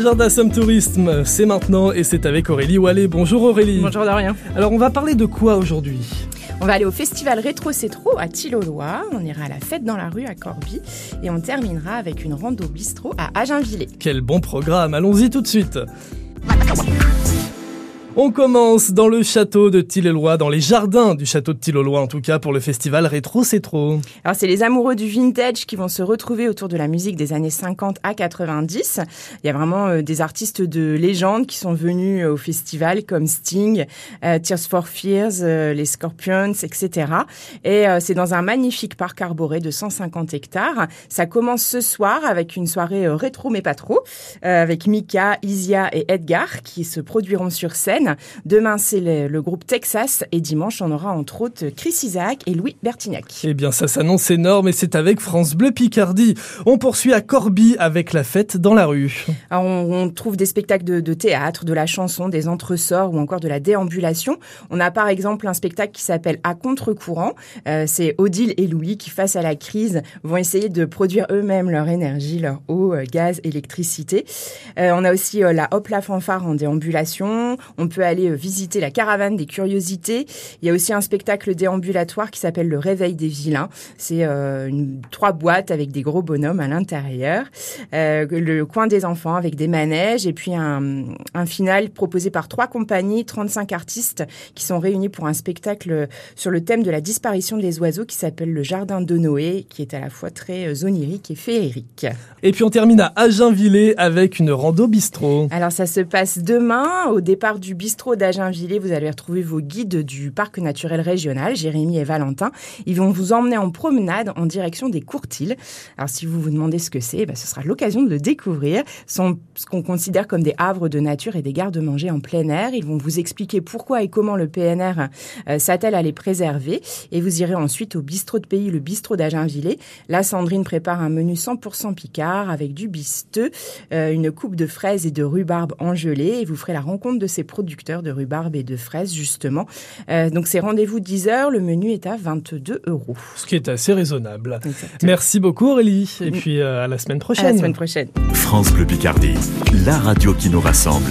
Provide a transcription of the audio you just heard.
Jardin Somme Tourisme, c'est maintenant et c'est avec Aurélie Wallet. Bonjour Aurélie. Bonjour Dorian. Alors on va parler de quoi aujourd'hui? On va aller au festival Rétro Cétro à Tillolois, on ira à la fête dans la rue à Corbie et on terminera avec une rando bistrot à Aginvillers. Quel bon programme, allons-y tout de suite. On commence dans le château de Tillelois, dans les jardins du château de Tillelois en tout cas pour le festival Rétro C'est trop. Alors c'est les amoureux du vintage qui vont se retrouver autour de la musique des années 50 à 90. Il y a vraiment euh, des artistes de légende qui sont venus euh, au festival comme Sting, euh, Tears for Fears, les Scorpions, etc. Et c'est dans un magnifique parc arboré de 150 hectares. Ça commence ce soir avec une soirée rétro mais pas trop, avec Mika, Isia et Edgar qui se produiront sur scène. Demain, c'est le, groupe Texas et dimanche, on aura entre autres Chris Isaac et Louis Bertignac. Eh bien, ça s'annonce énorme et c'est avec France Bleu Picardie. On poursuit à Corbie avec la fête dans la rue. on, trouve des spectacles de, théâtre, de la chanson, des entresorts ou encore de la déambulation. On a par exemple un spectacle qui s'appelle À contre-courant. Euh, c'est Odile et Louis qui, face à la crise, vont essayer de produire eux-mêmes leur énergie, leur eau, euh, gaz, électricité. Euh, on a aussi la Hop la fanfare en déambulation. On peut aller euh, visiter la caravane des curiosités. Il y a aussi un spectacle déambulatoire qui s'appelle Le Réveil des vilains. C'est euh, trois boîtes avec des gros bonhommes à l'intérieur. Euh, le coin des enfants avec des manèges et puis un, un final proposé par trois compagnies, 35 artistes qui sont réunis pour un spectacle sur le thème de la disparition des oiseaux qui s'appelle Le Jardin de Noé, qui est à la fois très onirique et féerique. Et puis on termine à Aginvillers avec une rando bistrot. Alors ça se passe demain au départ du bistrot d'Aginvillers, vous allez retrouver vos guides du parc naturel régional, Jérémy et Valentin. Ils vont vous emmener en promenade en direction des Courtilles. Alors si vous vous demandez ce que c'est, bah, ce sera l'occasion de le découvrir. Ce qu'on considère comme des havres de nature et des gardes-manger en plein air. Ils vont vous expliquer pourquoi et comment le PNR euh, s'attelle à les préserver. Et vous irez ensuite au bistrot de pays, le bistrot d'Aginvillers. Là, Sandrine prépare un menu 100% picard avec du bisteux, une coupe de fraises et de rhubarbe en gelée. Et vous ferez la rencontre de ces produits de rhubarbe et de fraises, justement. Euh, donc, c'est rendez-vous 10 heures. Le menu est à 22 euros. Ce qui est assez raisonnable. Merci beaucoup, Aurélie. Et mm. puis, euh, à la semaine prochaine. À la semaine prochaine. France Bleu Picardie, la radio qui nous rassemble.